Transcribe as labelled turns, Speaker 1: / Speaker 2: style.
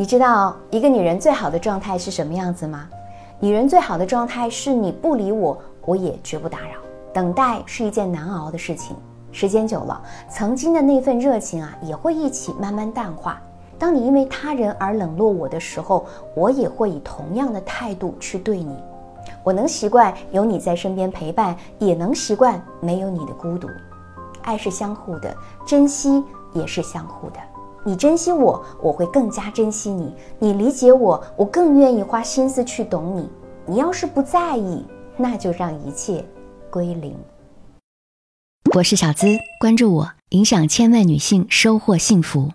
Speaker 1: 你知道一个女人最好的状态是什么样子吗？女人最好的状态是你不理我，我也绝不打扰。等待是一件难熬的事情，时间久了，曾经的那份热情啊，也会一起慢慢淡化。当你因为他人而冷落我的时候，我也会以同样的态度去对你。我能习惯有你在身边陪伴，也能习惯没有你的孤独。爱是相互的，珍惜也是相互的。你珍惜我，我会更加珍惜你；你理解我，我更愿意花心思去懂你。你要是不在意，那就让一切归零。
Speaker 2: 我是小资，关注我，影响千万女性，收获幸福。